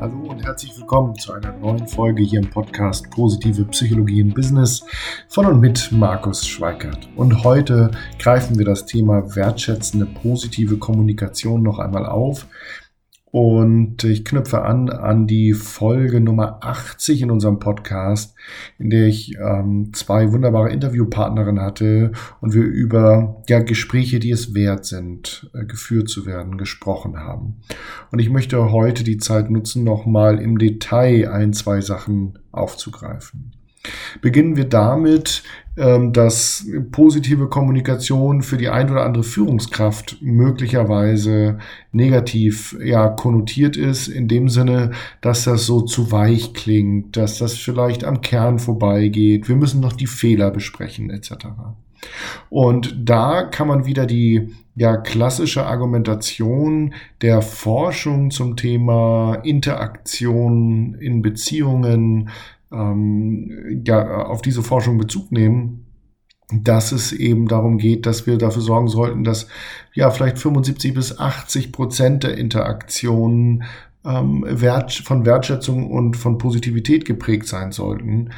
Hallo und herzlich willkommen zu einer neuen Folge hier im Podcast Positive Psychologie im Business von und mit Markus Schweikert. Und heute greifen wir das Thema wertschätzende positive Kommunikation noch einmal auf. Und ich knüpfe an an die Folge Nummer 80 in unserem Podcast, in der ich ähm, zwei wunderbare Interviewpartnerinnen hatte und wir über ja, Gespräche, die es wert sind, äh, geführt zu werden, gesprochen haben. Und ich möchte heute die Zeit nutzen, nochmal im Detail ein, zwei Sachen aufzugreifen. Beginnen wir damit, ähm, dass positive Kommunikation für die ein oder andere Führungskraft möglicherweise negativ ja, konnotiert ist, in dem Sinne, dass das so zu weich klingt, dass das vielleicht am Kern vorbeigeht, wir müssen noch die Fehler besprechen etc. Und da kann man wieder die ja, klassische Argumentation der Forschung zum Thema Interaktion in Beziehungen, ähm, ja, auf diese Forschung Bezug nehmen, dass es eben darum geht, dass wir dafür sorgen sollten, dass ja vielleicht 75 bis 80 Prozent der Interaktionen ähm, Wert, von Wertschätzung und von Positivität geprägt sein sollten,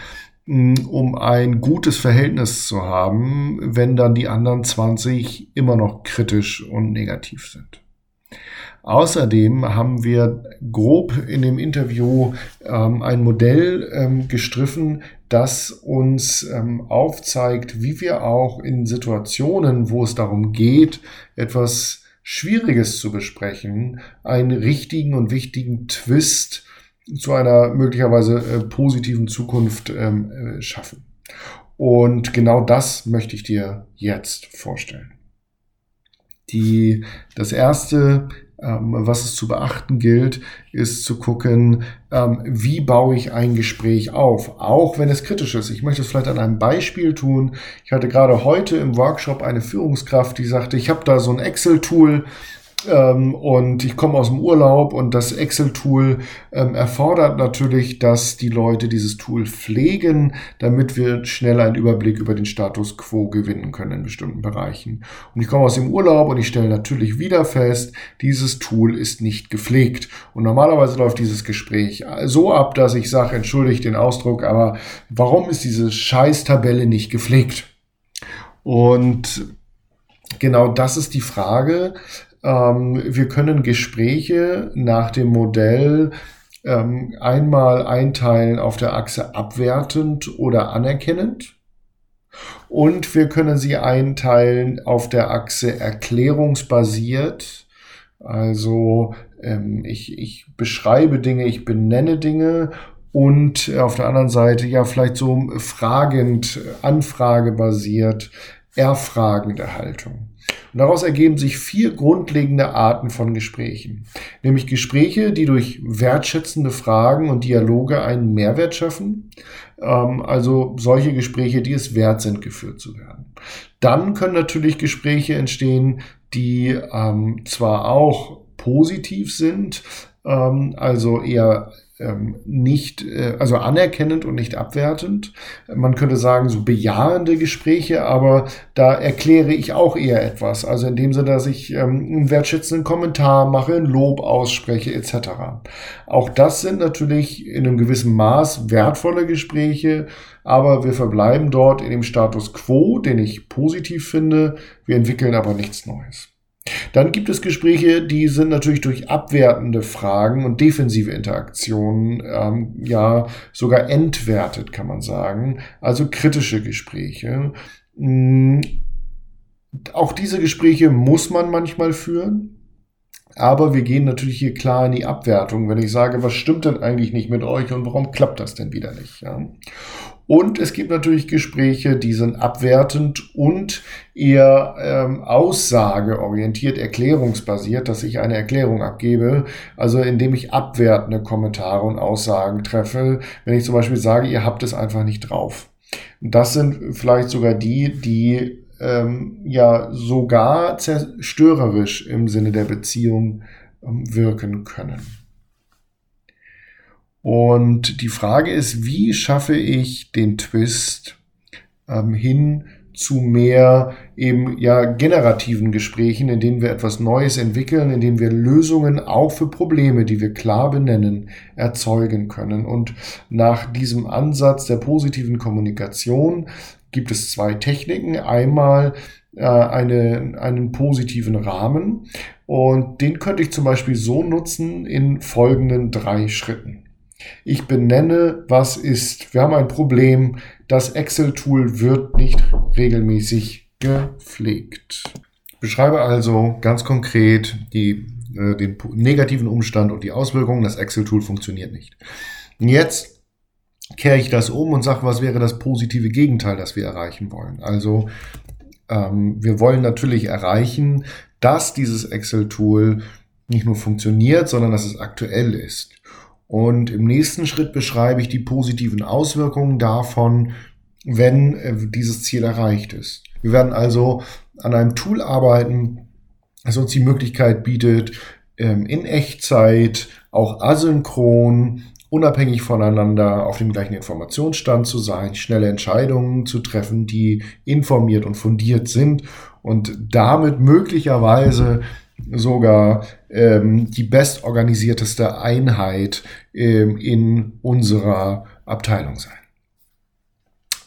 um ein gutes Verhältnis zu haben, wenn dann die anderen 20 immer noch kritisch und negativ sind. Außerdem haben wir grob in dem Interview ähm, ein Modell ähm, gestriffen, das uns ähm, aufzeigt, wie wir auch in Situationen, wo es darum geht, etwas Schwieriges zu besprechen, einen richtigen und wichtigen Twist zu einer möglicherweise äh, positiven Zukunft ähm, äh, schaffen. Und genau das möchte ich dir jetzt vorstellen. Die, das erste was es zu beachten gilt, ist zu gucken, ähm, wie baue ich ein Gespräch auf, auch wenn es kritisch ist. Ich möchte es vielleicht an einem Beispiel tun. Ich hatte gerade heute im Workshop eine Führungskraft, die sagte, ich habe da so ein Excel-Tool, ähm, und ich komme aus dem Urlaub und das Excel-Tool ähm, erfordert natürlich, dass die Leute dieses Tool pflegen, damit wir schnell einen Überblick über den Status quo gewinnen können in bestimmten Bereichen. Und ich komme aus dem Urlaub und ich stelle natürlich wieder fest, dieses Tool ist nicht gepflegt. Und normalerweise läuft dieses Gespräch so ab, dass ich sage, entschuldigt den Ausdruck, aber warum ist diese Scheiß-Tabelle nicht gepflegt? Und genau das ist die Frage, ähm, wir können Gespräche nach dem Modell ähm, einmal einteilen auf der Achse abwertend oder anerkennend. Und wir können sie einteilen auf der Achse erklärungsbasiert. Also ähm, ich, ich beschreibe Dinge, ich benenne Dinge und auf der anderen Seite ja vielleicht so fragend, anfragebasiert, erfragende Haltung. Und daraus ergeben sich vier grundlegende Arten von Gesprächen. Nämlich Gespräche, die durch wertschätzende Fragen und Dialoge einen Mehrwert schaffen. Ähm, also solche Gespräche, die es wert sind, geführt zu werden. Dann können natürlich Gespräche entstehen, die ähm, zwar auch positiv sind, ähm, also eher ähm, nicht, äh, also anerkennend und nicht abwertend. Man könnte sagen, so bejahende Gespräche, aber da erkläre ich auch eher etwas. Also in dem Sinne, dass ich ähm, einen wertschätzenden Kommentar mache, ein Lob ausspreche, etc. Auch das sind natürlich in einem gewissen Maß wertvolle Gespräche, aber wir verbleiben dort in dem Status quo, den ich positiv finde. Wir entwickeln aber nichts Neues. Dann gibt es Gespräche, die sind natürlich durch abwertende Fragen und defensive Interaktionen ähm, ja sogar entwertet, kann man sagen. Also kritische Gespräche. Mhm. Auch diese Gespräche muss man manchmal führen. Aber wir gehen natürlich hier klar in die Abwertung, wenn ich sage, was stimmt denn eigentlich nicht mit euch und warum klappt das denn wieder nicht? Ja? Und es gibt natürlich Gespräche, die sind abwertend und eher ähm, aussageorientiert, erklärungsbasiert, dass ich eine Erklärung abgebe, also indem ich abwertende Kommentare und Aussagen treffe, wenn ich zum Beispiel sage, ihr habt es einfach nicht drauf. Das sind vielleicht sogar die, die ähm, ja sogar zerstörerisch im Sinne der Beziehung ähm, wirken können. Und die Frage ist, wie schaffe ich den Twist ähm, hin zu mehr eben ja generativen Gesprächen, in denen wir etwas Neues entwickeln, in denen wir Lösungen auch für Probleme, die wir klar benennen, erzeugen können. Und nach diesem Ansatz der positiven Kommunikation gibt es zwei Techniken. Einmal äh, eine, einen positiven Rahmen und den könnte ich zum Beispiel so nutzen in folgenden drei Schritten. Ich benenne, was ist. Wir haben ein Problem. Das Excel-Tool wird nicht regelmäßig gepflegt. beschreibe also ganz konkret die, äh, den negativen Umstand und die Auswirkungen. Das Excel-Tool funktioniert nicht. Jetzt kehre ich das um und sage, was wäre das positive Gegenteil, das wir erreichen wollen. Also ähm, wir wollen natürlich erreichen, dass dieses Excel-Tool nicht nur funktioniert, sondern dass es aktuell ist. Und im nächsten Schritt beschreibe ich die positiven Auswirkungen davon, wenn äh, dieses Ziel erreicht ist. Wir werden also an einem Tool arbeiten, das uns die Möglichkeit bietet, ähm, in Echtzeit, auch asynchron, unabhängig voneinander auf dem gleichen Informationsstand zu sein, schnelle Entscheidungen zu treffen, die informiert und fundiert sind und damit möglicherweise sogar ähm, die bestorganisierteste Einheit ähm, in unserer Abteilung sein.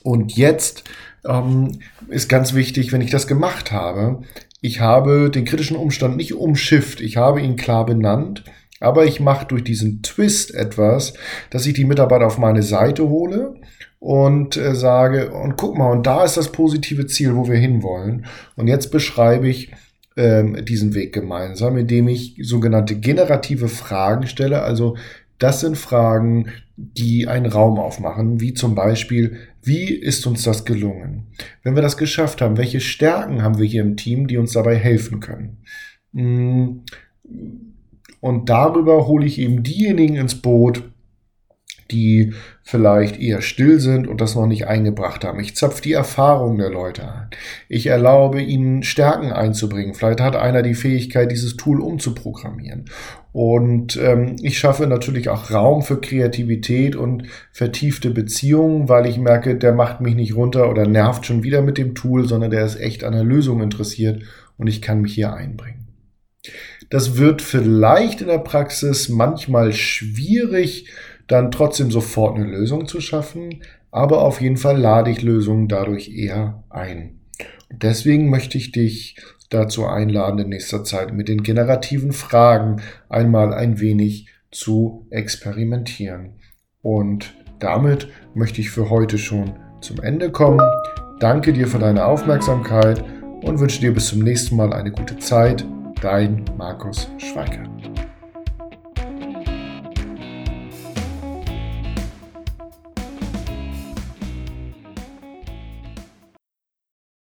Und jetzt ähm, ist ganz wichtig, wenn ich das gemacht habe, ich habe den kritischen Umstand nicht umschifft, ich habe ihn klar benannt, aber ich mache durch diesen Twist etwas, dass ich die Mitarbeiter auf meine Seite hole und äh, sage, und guck mal, und da ist das positive Ziel, wo wir hinwollen. Und jetzt beschreibe ich, ähm, diesen Weg gemeinsam, indem ich sogenannte generative Fragen stelle. Also das sind Fragen, die einen Raum aufmachen, wie zum Beispiel, wie ist uns das gelungen? Wenn wir das geschafft haben, welche Stärken haben wir hier im Team, die uns dabei helfen können? Mm. Und darüber hole ich eben diejenigen ins Boot, die vielleicht eher still sind und das noch nicht eingebracht haben. Ich zapfe die Erfahrung der Leute an. Ich erlaube ihnen Stärken einzubringen. Vielleicht hat einer die Fähigkeit, dieses Tool umzuprogrammieren. Und ähm, ich schaffe natürlich auch Raum für Kreativität und vertiefte Beziehungen, weil ich merke, der macht mich nicht runter oder nervt schon wieder mit dem Tool, sondern der ist echt an der Lösung interessiert und ich kann mich hier einbringen. Das wird vielleicht in der Praxis manchmal schwierig, dann trotzdem sofort eine Lösung zu schaffen, aber auf jeden Fall lade ich Lösungen dadurch eher ein. Und deswegen möchte ich dich dazu einladen, in nächster Zeit mit den generativen Fragen einmal ein wenig zu experimentieren. Und damit möchte ich für heute schon zum Ende kommen. Danke dir für deine Aufmerksamkeit und wünsche dir bis zum nächsten Mal eine gute Zeit. Dein Markus Schweikert.